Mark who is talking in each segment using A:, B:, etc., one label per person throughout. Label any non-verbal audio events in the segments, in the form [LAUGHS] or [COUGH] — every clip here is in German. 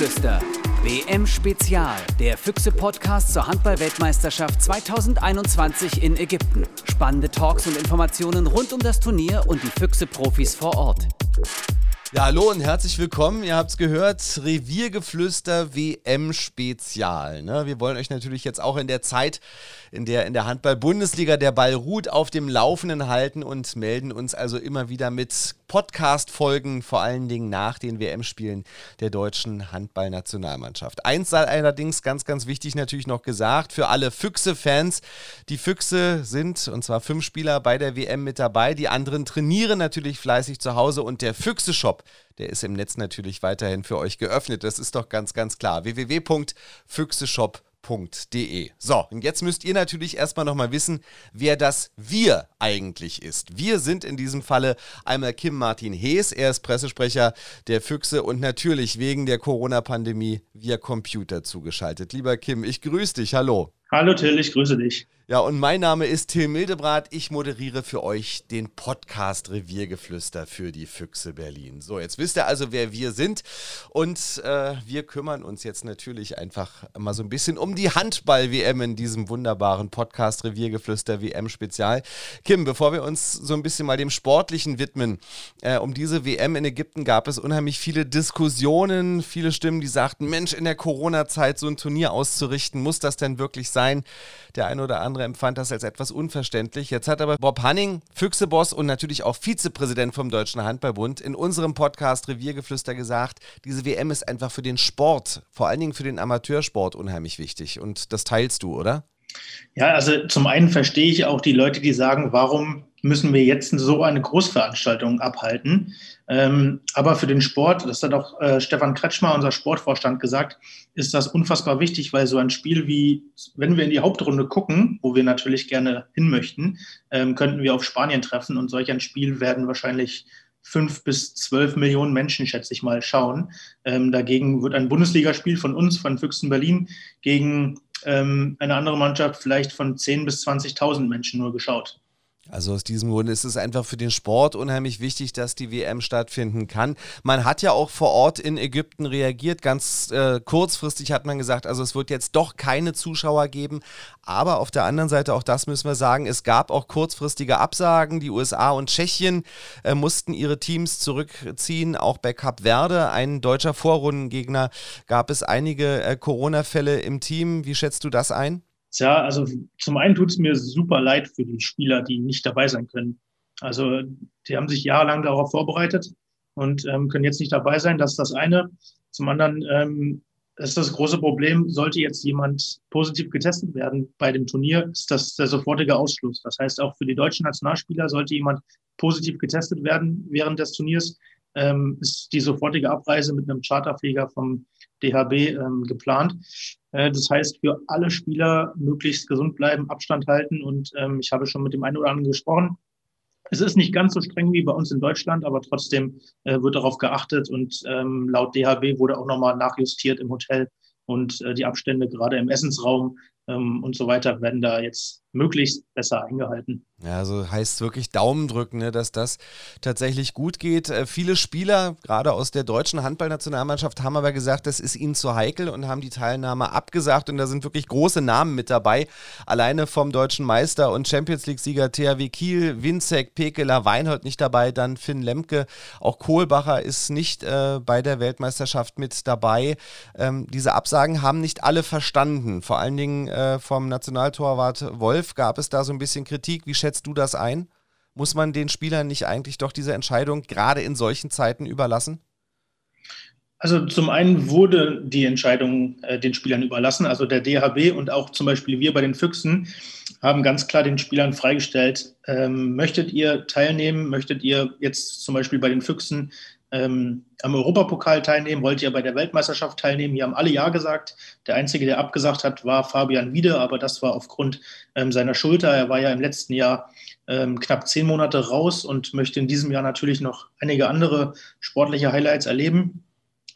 A: Reviergeflüster WM Spezial, der Füchse-Podcast zur Handball-Weltmeisterschaft 2021 in Ägypten. Spannende Talks und Informationen rund um das Turnier und die Füchse-Profis vor Ort.
B: Ja, hallo und herzlich willkommen. Ihr habt es gehört, Reviergeflüster WM Spezial. Ne? Wir wollen euch natürlich jetzt auch in der Zeit, in der in der Handball-Bundesliga der Ball ruht, auf dem Laufenden halten und melden uns also immer wieder mit Podcast-Folgen, vor allen Dingen nach den WM-Spielen der deutschen Handballnationalmannschaft. Eins sei allerdings ganz, ganz wichtig natürlich noch gesagt für alle Füchse-Fans. Die Füchse sind, und zwar fünf Spieler bei der WM mit dabei. Die anderen trainieren natürlich fleißig zu Hause und der Füchse-Shop der ist im Netz natürlich weiterhin für euch geöffnet. Das ist doch ganz, ganz klar. www.füchseshop.de. So, und jetzt müsst ihr natürlich erstmal nochmal wissen, wer das Wir eigentlich ist. Wir sind in diesem Falle einmal Kim Martin Hees, er ist Pressesprecher der Füchse und natürlich wegen der Corona-Pandemie via Computer zugeschaltet. Lieber Kim, ich grüße dich. Hallo.
C: Hallo Till, ich grüße dich.
B: Ja, und mein Name ist Till Mildebrat. Ich moderiere für euch den Podcast Reviergeflüster für die Füchse Berlin. So, jetzt wisst ihr also, wer wir sind. Und äh, wir kümmern uns jetzt natürlich einfach mal so ein bisschen um die Handball-WM in diesem wunderbaren Podcast Reviergeflüster WM-Spezial. Kim, bevor wir uns so ein bisschen mal dem Sportlichen widmen, äh, um diese WM in Ägypten gab es unheimlich viele Diskussionen, viele Stimmen, die sagten, Mensch, in der Corona-Zeit so ein Turnier auszurichten, muss das denn wirklich sein? Der eine oder andere andere empfand das als etwas unverständlich. Jetzt hat aber Bob Hanning, Füchseboss und natürlich auch Vizepräsident vom Deutschen Handballbund, in unserem Podcast Reviergeflüster gesagt, diese WM ist einfach für den Sport, vor allen Dingen für den Amateursport unheimlich wichtig. Und das teilst du, oder?
C: Ja, also zum einen verstehe ich auch die Leute, die sagen, warum müssen wir jetzt so eine Großveranstaltung abhalten? Ähm, aber für den Sport, das hat auch äh, Stefan Kretschmer, unser Sportvorstand, gesagt, ist das unfassbar wichtig, weil so ein Spiel wie, wenn wir in die Hauptrunde gucken, wo wir natürlich gerne hin möchten, ähm, könnten wir auf Spanien treffen und solch ein Spiel werden wahrscheinlich fünf bis zwölf Millionen Menschen, schätze ich mal, schauen. Ähm, dagegen wird ein Bundesligaspiel von uns, von Füchsen Berlin, gegen ähm, eine andere Mannschaft vielleicht von 10.000 bis 20.000 Menschen nur geschaut.
B: Also aus diesem Grund ist es einfach für den Sport unheimlich wichtig, dass die WM stattfinden kann. Man hat ja auch vor Ort in Ägypten reagiert. Ganz äh, kurzfristig hat man gesagt, also es wird jetzt doch keine Zuschauer geben. Aber auf der anderen Seite, auch das müssen wir sagen, es gab auch kurzfristige Absagen. Die USA und Tschechien äh, mussten ihre Teams zurückziehen. Auch bei Cap Verde, ein deutscher Vorrundengegner, gab es einige äh, Corona-Fälle im Team. Wie schätzt du das ein?
C: Tja, also zum einen tut es mir super leid für die Spieler, die nicht dabei sein können. Also die haben sich jahrelang darauf vorbereitet und ähm, können jetzt nicht dabei sein. Das ist das eine. Zum anderen ähm, ist das große Problem, sollte jetzt jemand positiv getestet werden bei dem Turnier, ist das der sofortige Ausschluss. Das heißt, auch für die deutschen Nationalspieler sollte jemand positiv getestet werden während des Turniers, ähm, ist die sofortige Abreise mit einem Charterflieger vom DHB ähm, geplant. Äh, das heißt, für alle Spieler möglichst gesund bleiben, Abstand halten und ähm, ich habe schon mit dem einen oder anderen gesprochen. Es ist nicht ganz so streng wie bei uns in Deutschland, aber trotzdem äh, wird darauf geachtet und ähm, laut DHB wurde auch nochmal nachjustiert im Hotel und äh, die Abstände gerade im Essensraum ähm, und so weiter werden da jetzt möglichst besser eingehalten.
B: Ja, also heißt wirklich Daumen drücken, ne, dass das tatsächlich gut geht. Äh, viele Spieler, gerade aus der deutschen Handballnationalmannschaft, haben aber gesagt, das ist ihnen zu heikel und haben die Teilnahme abgesagt. Und da sind wirklich große Namen mit dabei. Alleine vom deutschen Meister und Champions League-Sieger THW Kiel, Winzek, Pekeler, Weinhold nicht dabei, dann Finn Lemke, auch Kohlbacher ist nicht äh, bei der Weltmeisterschaft mit dabei. Ähm, diese Absagen haben nicht alle verstanden, vor allen Dingen äh, vom Nationaltorwart Wolf Wolf gab es da so ein bisschen Kritik. Wie schätzt du das ein? Muss man den Spielern nicht eigentlich doch diese Entscheidung gerade in solchen Zeiten überlassen?
C: Also zum einen wurde die Entscheidung äh, den Spielern überlassen. Also der DHB und auch zum Beispiel wir bei den Füchsen haben ganz klar den Spielern freigestellt, ähm, möchtet ihr teilnehmen, möchtet ihr jetzt zum Beispiel bei den Füchsen ähm, am Europapokal teilnehmen, wollt ihr bei der Weltmeisterschaft teilnehmen. Hier haben alle Ja gesagt. Der Einzige, der abgesagt hat, war Fabian Wiede, aber das war aufgrund ähm, seiner Schulter. Er war ja im letzten Jahr ähm, knapp zehn Monate raus und möchte in diesem Jahr natürlich noch einige andere sportliche Highlights erleben.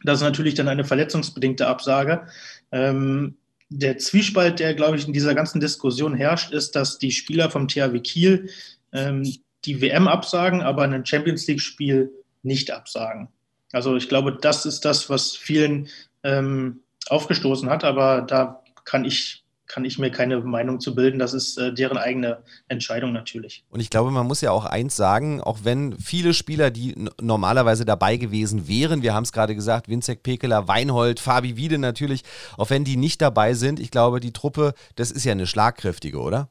C: Das ist natürlich dann eine verletzungsbedingte Absage. Ähm, der Zwiespalt, der, glaube ich, in dieser ganzen Diskussion herrscht, ist, dass die Spieler vom THW Kiel ähm, die WM absagen, aber ein Champions League-Spiel nicht absagen. Also ich glaube, das ist das, was vielen ähm, aufgestoßen hat. Aber da kann ich kann ich mir keine Meinung zu bilden. Das ist äh, deren eigene Entscheidung natürlich.
B: Und ich glaube, man muss ja auch eins sagen, auch wenn viele Spieler, die normalerweise dabei gewesen wären, wir haben es gerade gesagt, Winzek Pekeler, Weinhold, Fabi Wiede natürlich, auch wenn die nicht dabei sind, ich glaube, die Truppe, das ist ja eine schlagkräftige, oder?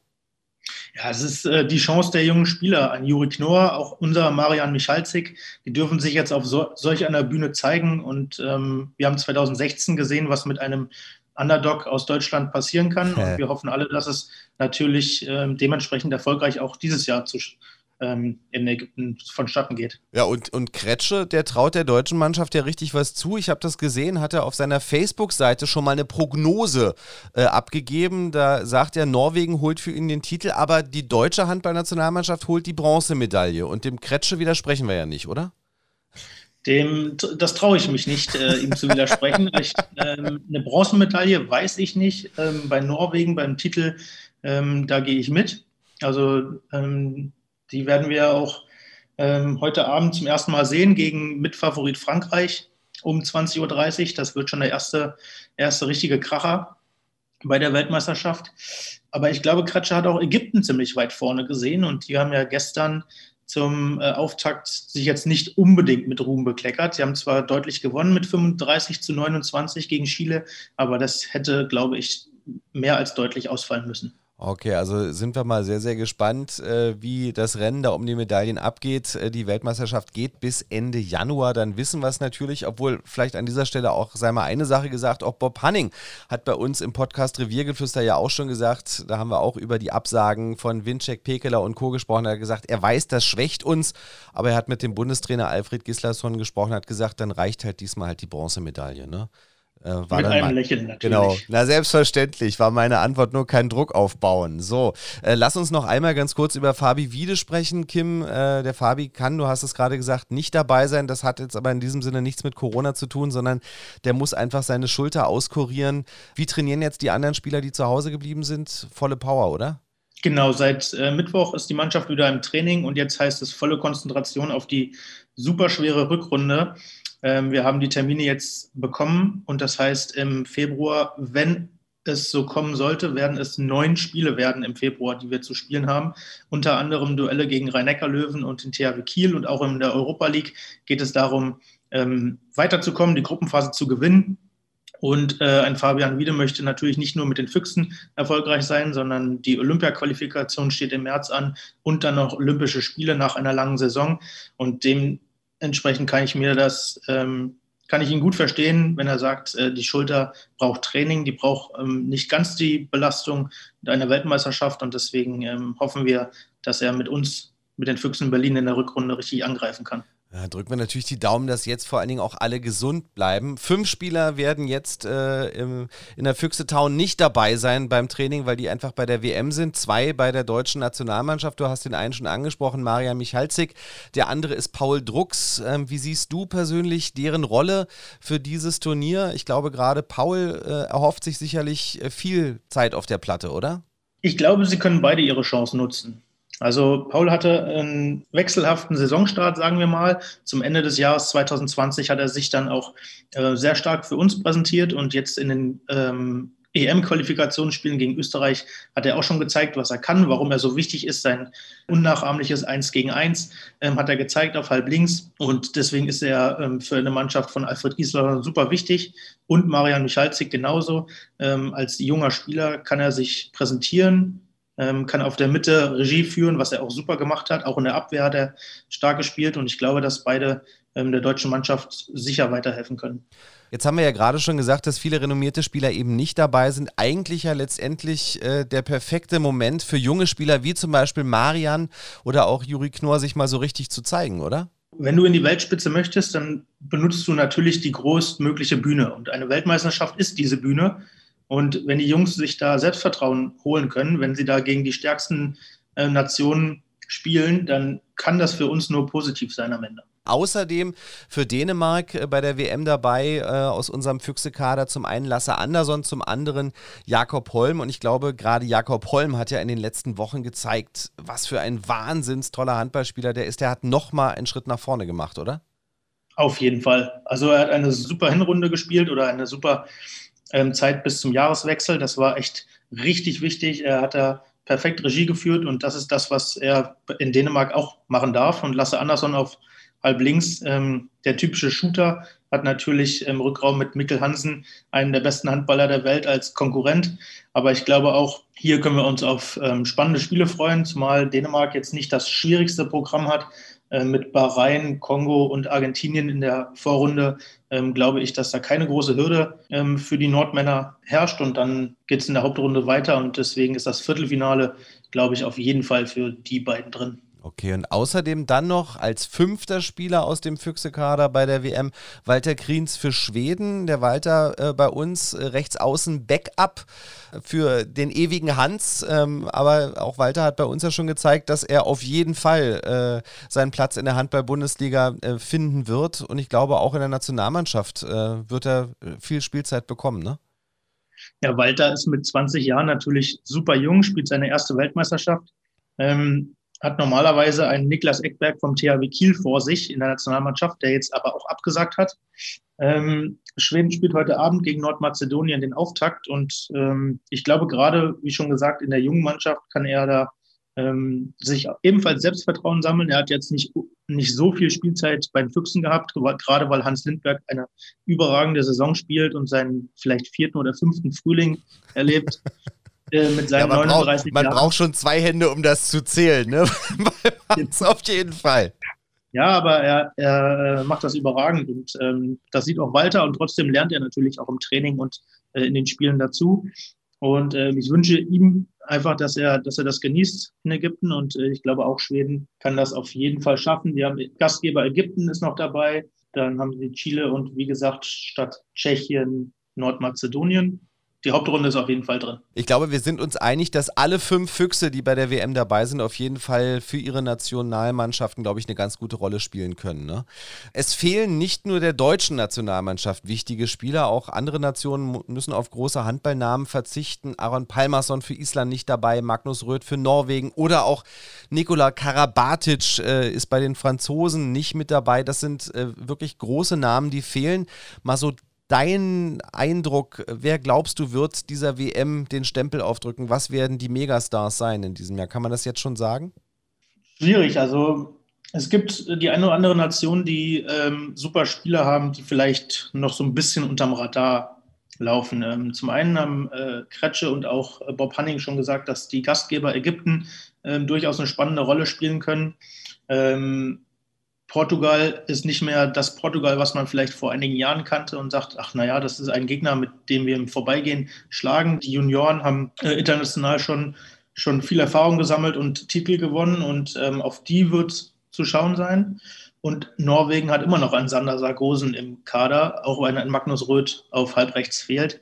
C: Ja, es ist äh, die Chance der jungen Spieler. Ein Juri Knorr, auch unser Marian Michalzik, die dürfen sich jetzt auf so, solch einer Bühne zeigen. Und ähm, wir haben 2016 gesehen, was mit einem Underdog aus Deutschland passieren kann. Und wir hoffen alle, dass es natürlich ähm, dementsprechend erfolgreich auch dieses Jahr zu, ähm, in Ägypten vonstatten geht.
B: Ja, und, und Kretsche, der traut der deutschen Mannschaft ja richtig was zu. Ich habe das gesehen, hat er auf seiner Facebook-Seite schon mal eine Prognose äh, abgegeben. Da sagt er, Norwegen holt für ihn den Titel, aber die deutsche Handballnationalmannschaft holt die Bronzemedaille. Und dem Kretsche widersprechen wir ja nicht, oder?
C: Dem, das traue ich mich nicht, äh, ihm zu widersprechen. [LAUGHS] ich, ähm, eine Bronzemedaille weiß ich nicht. Ähm, bei Norwegen, beim Titel, ähm, da gehe ich mit. Also ähm, die werden wir auch ähm, heute Abend zum ersten Mal sehen gegen Mitfavorit Frankreich um 20.30 Uhr. Das wird schon der erste, erste richtige Kracher bei der Weltmeisterschaft. Aber ich glaube, Kretscher hat auch Ägypten ziemlich weit vorne gesehen und die haben ja gestern zum äh, Auftakt sich jetzt nicht unbedingt mit Ruhm bekleckert. Sie haben zwar deutlich gewonnen mit 35 zu 29 gegen Chile, aber das hätte, glaube ich, mehr als deutlich ausfallen müssen.
B: Okay, also sind wir mal sehr, sehr gespannt, äh, wie das Rennen da um die Medaillen abgeht. Äh, die Weltmeisterschaft geht bis Ende Januar. Dann wissen wir es natürlich, obwohl vielleicht an dieser Stelle auch sei mal eine Sache gesagt, auch Bob Hanning hat bei uns im Podcast Reviergeflüster ja auch schon gesagt, da haben wir auch über die Absagen von Winczek, Pekeler und Co. gesprochen. Er hat gesagt, er weiß, das schwächt uns, aber er hat mit dem Bundestrainer Alfred Gislason gesprochen, hat gesagt, dann reicht halt diesmal halt die Bronzemedaille. Ne?
C: Äh, Mit einem
B: mein,
C: Lächeln natürlich.
B: Genau, na selbstverständlich war meine Antwort nur kein Druck aufbauen. So, äh, lass uns noch einmal ganz kurz über Fabi Wiede sprechen. Kim, äh, der Fabi kann, du hast es gerade gesagt, nicht dabei sein. Das hat jetzt aber in diesem Sinne nichts mit Corona zu tun, sondern der muss einfach seine Schulter auskurieren. Wie trainieren jetzt die anderen Spieler, die zu Hause geblieben sind? Volle Power, oder?
C: Genau, seit äh, Mittwoch ist die Mannschaft wieder im Training und jetzt heißt es volle Konzentration auf die superschwere Rückrunde. Ähm, wir haben die Termine jetzt bekommen und das heißt im Februar, wenn es so kommen sollte, werden es neun Spiele werden im Februar, die wir zu spielen haben. Unter anderem Duelle gegen Rhein-Neckar-Löwen und den THW Kiel und auch in der Europa League geht es darum, ähm, weiterzukommen, die Gruppenphase zu gewinnen. Und äh, ein Fabian Wiede möchte natürlich nicht nur mit den Füchsen erfolgreich sein, sondern die Olympia-Qualifikation steht im März an und dann noch Olympische Spiele nach einer langen Saison. Und dem Entsprechend kann ich mir das, ähm, kann ich ihn gut verstehen, wenn er sagt, äh, die Schulter braucht Training, die braucht ähm, nicht ganz die Belastung einer Weltmeisterschaft und deswegen ähm, hoffen wir, dass er mit uns, mit den Füchsen Berlin in der Rückrunde richtig angreifen kann.
B: Ja, drücken wir natürlich die Daumen, dass jetzt vor allen Dingen auch alle gesund bleiben. Fünf Spieler werden jetzt äh, im, in der Füchse Town nicht dabei sein beim Training, weil die einfach bei der WM sind. Zwei bei der deutschen Nationalmannschaft. Du hast den einen schon angesprochen, Maria Michalzik. Der andere ist Paul Drucks. Ähm, wie siehst du persönlich deren Rolle für dieses Turnier? Ich glaube, gerade Paul äh, erhofft sich sicherlich äh, viel Zeit auf der Platte, oder?
C: Ich glaube, sie können beide ihre Chance nutzen. Also Paul hatte einen wechselhaften Saisonstart, sagen wir mal. Zum Ende des Jahres 2020 hat er sich dann auch äh, sehr stark für uns präsentiert und jetzt in den ähm, EM-Qualifikationsspielen gegen Österreich hat er auch schon gezeigt, was er kann, warum er so wichtig ist. Sein unnachahmliches 1 gegen 1 ähm, hat er gezeigt auf halb links und deswegen ist er ähm, für eine Mannschaft von Alfred Giesler super wichtig und Marian Michalzik genauso. Ähm, als junger Spieler kann er sich präsentieren, ähm, kann auf der Mitte Regie führen, was er auch super gemacht hat. Auch in der Abwehr hat er stark gespielt und ich glaube, dass beide ähm, der deutschen Mannschaft sicher weiterhelfen können.
B: Jetzt haben wir ja gerade schon gesagt, dass viele renommierte Spieler eben nicht dabei sind. Eigentlich ja letztendlich äh, der perfekte Moment für junge Spieler wie zum Beispiel Marian oder auch Juri Knorr, sich mal so richtig zu zeigen, oder?
C: Wenn du in die Weltspitze möchtest, dann benutzt du natürlich die größtmögliche Bühne. Und eine Weltmeisterschaft ist diese Bühne. Und wenn die Jungs sich da Selbstvertrauen holen können, wenn sie da gegen die stärksten äh, Nationen spielen, dann kann das für uns nur positiv sein am Ende.
B: Außerdem für Dänemark äh, bei der WM dabei äh, aus unserem Füchse-Kader zum einen Lasse Andersson, zum anderen Jakob Holm. Und ich glaube, gerade Jakob Holm hat ja in den letzten Wochen gezeigt, was für ein wahnsinns toller Handballspieler der ist. Der hat nochmal einen Schritt nach vorne gemacht, oder?
C: Auf jeden Fall. Also er hat eine super Hinrunde gespielt oder eine super ähm, Zeit bis zum Jahreswechsel. Das war echt richtig wichtig. Er hat da perfekt Regie geführt und das ist das, was er in Dänemark auch machen darf. Und Lasse Andersson auf halb links, ähm, der typische Shooter, hat natürlich im Rückraum mit Mikkel Hansen einen der besten Handballer der Welt als Konkurrent. Aber ich glaube auch, hier können wir uns auf ähm, spannende Spiele freuen, zumal Dänemark jetzt nicht das schwierigste Programm hat. Äh, mit Bahrain, Kongo und Argentinien in der Vorrunde ähm, glaube ich, dass da keine große Hürde ähm, für die Nordmänner herrscht und dann geht es in der Hauptrunde weiter und deswegen ist das Viertelfinale, glaube ich, auf jeden Fall für die beiden drin.
B: Okay, und außerdem dann noch als fünfter Spieler aus dem Füchse-Kader bei der WM Walter Kriens für Schweden. Der Walter äh, bei uns äh, rechts außen Backup für den ewigen Hans. Ähm, aber auch Walter hat bei uns ja schon gezeigt, dass er auf jeden Fall äh, seinen Platz in der Handball-Bundesliga äh, finden wird. Und ich glaube, auch in der Nationalmannschaft äh, wird er äh, viel Spielzeit bekommen, ne?
C: Ja, Walter ist mit 20 Jahren natürlich super jung, spielt seine erste Weltmeisterschaft. Ähm, hat normalerweise einen Niklas Eckberg vom THW Kiel vor sich in der Nationalmannschaft, der jetzt aber auch abgesagt hat. Ähm, Schweden spielt heute Abend gegen Nordmazedonien den Auftakt und ähm, ich glaube gerade, wie schon gesagt, in der jungen Mannschaft kann er da ähm, sich ebenfalls Selbstvertrauen sammeln. Er hat jetzt nicht, nicht so viel Spielzeit bei den Füchsen gehabt, gerade weil Hans Lindberg eine überragende Saison spielt und seinen vielleicht vierten oder fünften Frühling erlebt.
B: Äh, mit seinen ja, man 39 braucht, Man Jahren. braucht schon zwei Hände, um das zu zählen, ne? [LAUGHS] auf jeden Fall.
C: Ja, aber er, er äh, macht das überragend und ähm, das sieht auch Walter und trotzdem lernt er natürlich auch im Training und äh, in den Spielen dazu. Und äh, ich wünsche ihm einfach, dass er, dass er das genießt in Ägypten und äh, ich glaube auch Schweden kann das auf jeden Fall schaffen. Wir haben Gastgeber Ägypten ist noch dabei, dann haben sie Chile und wie gesagt statt Tschechien Nordmazedonien die Hauptrunde ist auf jeden Fall drin.
B: Ich glaube, wir sind uns einig, dass alle fünf Füchse, die bei der WM dabei sind, auf jeden Fall für ihre Nationalmannschaften, glaube ich, eine ganz gute Rolle spielen können. Ne? Es fehlen nicht nur der deutschen Nationalmannschaft wichtige Spieler, auch andere Nationen müssen auf große Handballnamen verzichten. Aaron Palmerson für Island nicht dabei, Magnus Röth für Norwegen oder auch Nikola Karabatic äh, ist bei den Franzosen nicht mit dabei. Das sind äh, wirklich große Namen, die fehlen. Mal so dein Eindruck? Wer glaubst du, wird dieser WM den Stempel aufdrücken? Was werden die Megastars sein in diesem Jahr? Kann man das jetzt schon sagen?
C: Schwierig. Also es gibt die eine oder andere Nation, die ähm, super Spieler haben, die vielleicht noch so ein bisschen unterm Radar laufen. Ähm, zum einen haben äh, Kretsche und auch äh, Bob Hanning schon gesagt, dass die Gastgeber Ägypten äh, durchaus eine spannende Rolle spielen können. Ähm, Portugal ist nicht mehr das Portugal, was man vielleicht vor einigen Jahren kannte und sagt, ach naja, das ist ein Gegner, mit dem wir im Vorbeigehen schlagen. Die Junioren haben äh, international schon, schon viel Erfahrung gesammelt und Titel gewonnen und ähm, auf die wird zu schauen sein. Und Norwegen hat immer noch einen Sander Sargosen im Kader, auch wenn ein Magnus Röth auf halbrechts fehlt.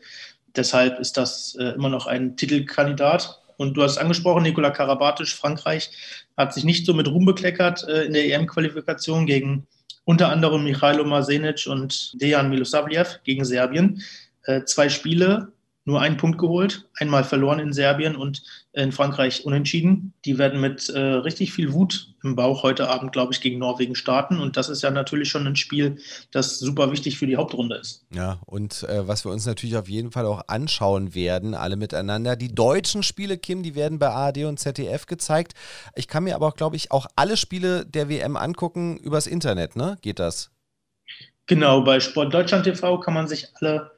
C: Deshalb ist das äh, immer noch ein Titelkandidat. Und du hast angesprochen, Nikola Karabatic, Frankreich, hat sich nicht so mit Ruhm bekleckert äh, in der EM-Qualifikation gegen unter anderem Michailo Masenic und Dejan Milosavljev gegen Serbien. Äh, zwei Spiele, nur einen Punkt geholt, einmal verloren in Serbien und in Frankreich unentschieden. Die werden mit äh, richtig viel Wut im Bauch heute Abend, glaube ich, gegen Norwegen starten. Und das ist ja natürlich schon ein Spiel, das super wichtig für die Hauptrunde ist.
B: Ja, und äh, was wir uns natürlich auf jeden Fall auch anschauen werden, alle miteinander. Die deutschen Spiele, Kim, die werden bei ARD und ZDF gezeigt. Ich kann mir aber auch, glaube ich, auch alle Spiele der WM angucken übers Internet, ne? Geht das?
C: Genau, bei Sport Deutschland TV kann man sich alle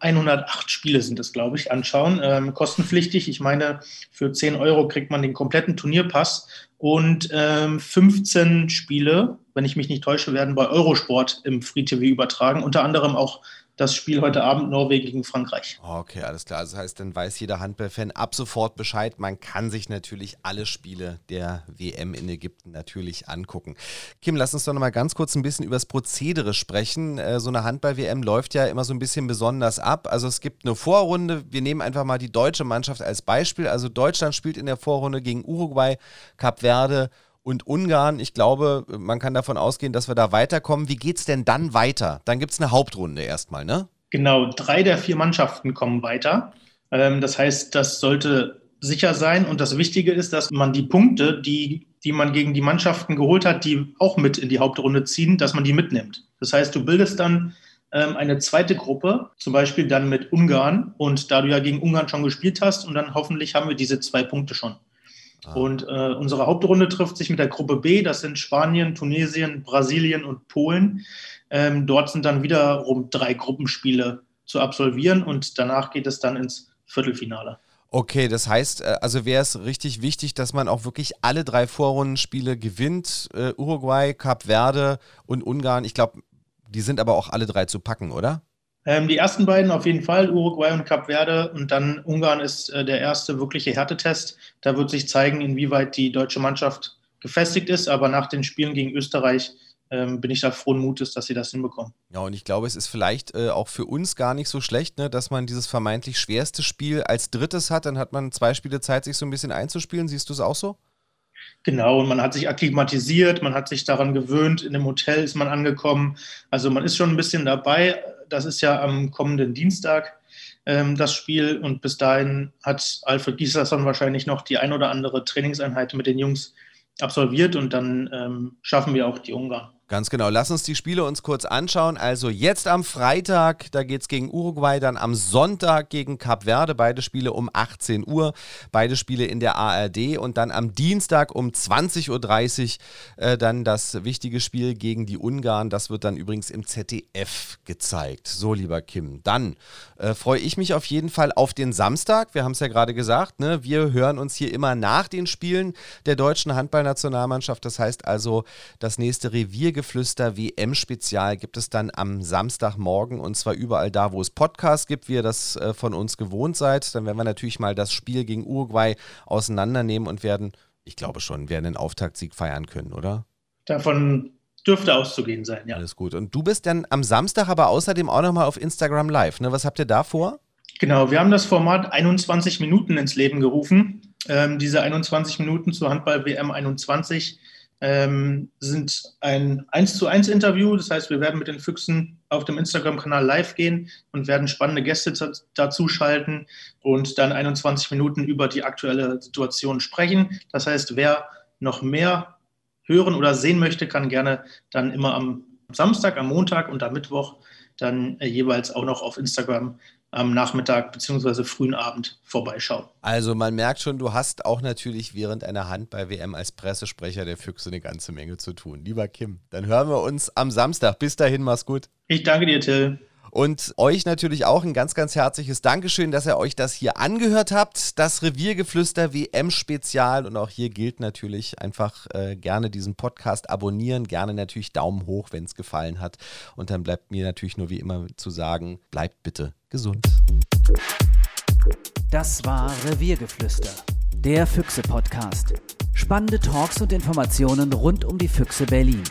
C: 108 Spiele sind es, glaube ich, anschauen. Ähm, kostenpflichtig. Ich meine, für 10 Euro kriegt man den kompletten Turnierpass und ähm, 15 Spiele, wenn ich mich nicht täusche, werden bei Eurosport im Free TV übertragen. Unter anderem auch das Spiel heute Abend Norwegen gegen Frankreich.
B: Okay, alles klar. Das heißt, dann weiß jeder Handballfan ab sofort Bescheid. Man kann sich natürlich alle Spiele der WM in Ägypten natürlich angucken. Kim, lass uns doch noch mal ganz kurz ein bisschen über das Prozedere sprechen. Äh, so eine Handball-WM läuft ja immer so ein bisschen besonders ab. Also es gibt eine Vorrunde. Wir nehmen einfach mal die deutsche Mannschaft als Beispiel. Also Deutschland spielt in der Vorrunde gegen Uruguay, Kap Verde und Ungarn. Ich glaube, man kann davon ausgehen, dass wir da weiterkommen. Wie geht es denn dann weiter? Dann gibt es eine Hauptrunde erstmal, ne?
C: Genau, drei der vier Mannschaften kommen weiter. Ähm, das heißt, das sollte sicher sein. Und das Wichtige ist, dass man die Punkte, die, die man gegen die Mannschaften geholt hat, die auch mit in die Hauptrunde ziehen, dass man die mitnimmt. Das heißt, du bildest dann ähm, eine zweite Gruppe, zum Beispiel dann mit Ungarn. Und da du ja gegen Ungarn schon gespielt hast, und dann hoffentlich haben wir diese zwei Punkte schon. Ah. Und äh, unsere Hauptrunde trifft sich mit der Gruppe B, das sind Spanien, Tunesien, Brasilien und Polen. Ähm, dort sind dann wiederum drei Gruppenspiele zu absolvieren und danach geht es dann ins Viertelfinale.
B: Okay, das heißt, äh, also wäre es richtig wichtig, dass man auch wirklich alle drei Vorrundenspiele gewinnt. Uh, Uruguay, Kap Verde und Ungarn. Ich glaube, die sind aber auch alle drei zu packen, oder?
C: Ähm, die ersten beiden auf jeden Fall, Uruguay und Kap Verde. Und dann Ungarn ist äh, der erste wirkliche Härtetest. Da wird sich zeigen, inwieweit die deutsche Mannschaft gefestigt ist. Aber nach den Spielen gegen Österreich ähm, bin ich da frohen Mutes, dass sie das hinbekommen.
B: Ja, und ich glaube, es ist vielleicht äh, auch für uns gar nicht so schlecht, ne, dass man dieses vermeintlich schwerste Spiel als drittes hat. Dann hat man zwei Spiele Zeit, sich so ein bisschen einzuspielen. Siehst du es auch so?
C: Genau, und man hat sich akklimatisiert, man hat sich daran gewöhnt, in dem Hotel ist man angekommen. Also man ist schon ein bisschen dabei. Das ist ja am kommenden Dienstag ähm, das Spiel und bis dahin hat Alfred Gislason wahrscheinlich noch die ein oder andere Trainingseinheit mit den Jungs absolviert und dann ähm, schaffen wir auch die Ungarn.
B: Ganz genau. Lass uns die Spiele uns kurz anschauen. Also jetzt am Freitag, da geht es gegen Uruguay, dann am Sonntag gegen Cap Verde, beide Spiele um 18 Uhr, beide Spiele in der ARD und dann am Dienstag um 20.30 Uhr äh, dann das wichtige Spiel gegen die Ungarn. Das wird dann übrigens im ZDF gezeigt. So, lieber Kim. Dann äh, freue ich mich auf jeden Fall auf den Samstag. Wir haben es ja gerade gesagt, ne? wir hören uns hier immer nach den Spielen der deutschen Handballnationalmannschaft. Das heißt also, das nächste Revier Geflüster WM-Spezial gibt es dann am Samstagmorgen und zwar überall da, wo es Podcasts gibt, wie ihr das äh, von uns gewohnt seid. Dann werden wir natürlich mal das Spiel gegen Uruguay auseinandernehmen und werden, ich glaube schon, werden den Auftaktsieg feiern können, oder?
C: Davon dürfte auszugehen sein, ja.
B: Alles gut. Und du bist dann am Samstag aber außerdem auch nochmal auf Instagram Live. Ne? Was habt ihr da vor?
C: Genau, wir haben das Format 21 Minuten ins Leben gerufen. Ähm, diese 21 Minuten zur Handball WM 21 ähm, sind ein 1 zu 1 Interview. Das heißt, wir werden mit den Füchsen auf dem Instagram-Kanal live gehen und werden spannende Gäste dazu schalten und dann 21 Minuten über die aktuelle Situation sprechen. Das heißt, wer noch mehr hören oder sehen möchte, kann gerne dann immer am Samstag, am Montag und am Mittwoch dann äh, jeweils auch noch auf Instagram am Nachmittag bzw. frühen Abend vorbeischauen.
B: Also man merkt schon, du hast auch natürlich während einer Handball-WM als Pressesprecher der Füchse eine ganze Menge zu tun. Lieber Kim, dann hören wir uns am Samstag. Bis dahin, mach's gut.
C: Ich danke dir, Till.
B: Und euch natürlich auch ein ganz, ganz herzliches Dankeschön, dass ihr euch das hier angehört habt. Das Reviergeflüster WM-Spezial. Und auch hier gilt natürlich einfach äh, gerne diesen Podcast abonnieren. Gerne natürlich Daumen hoch, wenn es gefallen hat. Und dann bleibt mir natürlich nur wie immer zu sagen, bleibt bitte gesund.
A: Das war Reviergeflüster, der Füchse-Podcast. Spannende Talks und Informationen rund um die Füchse Berlin.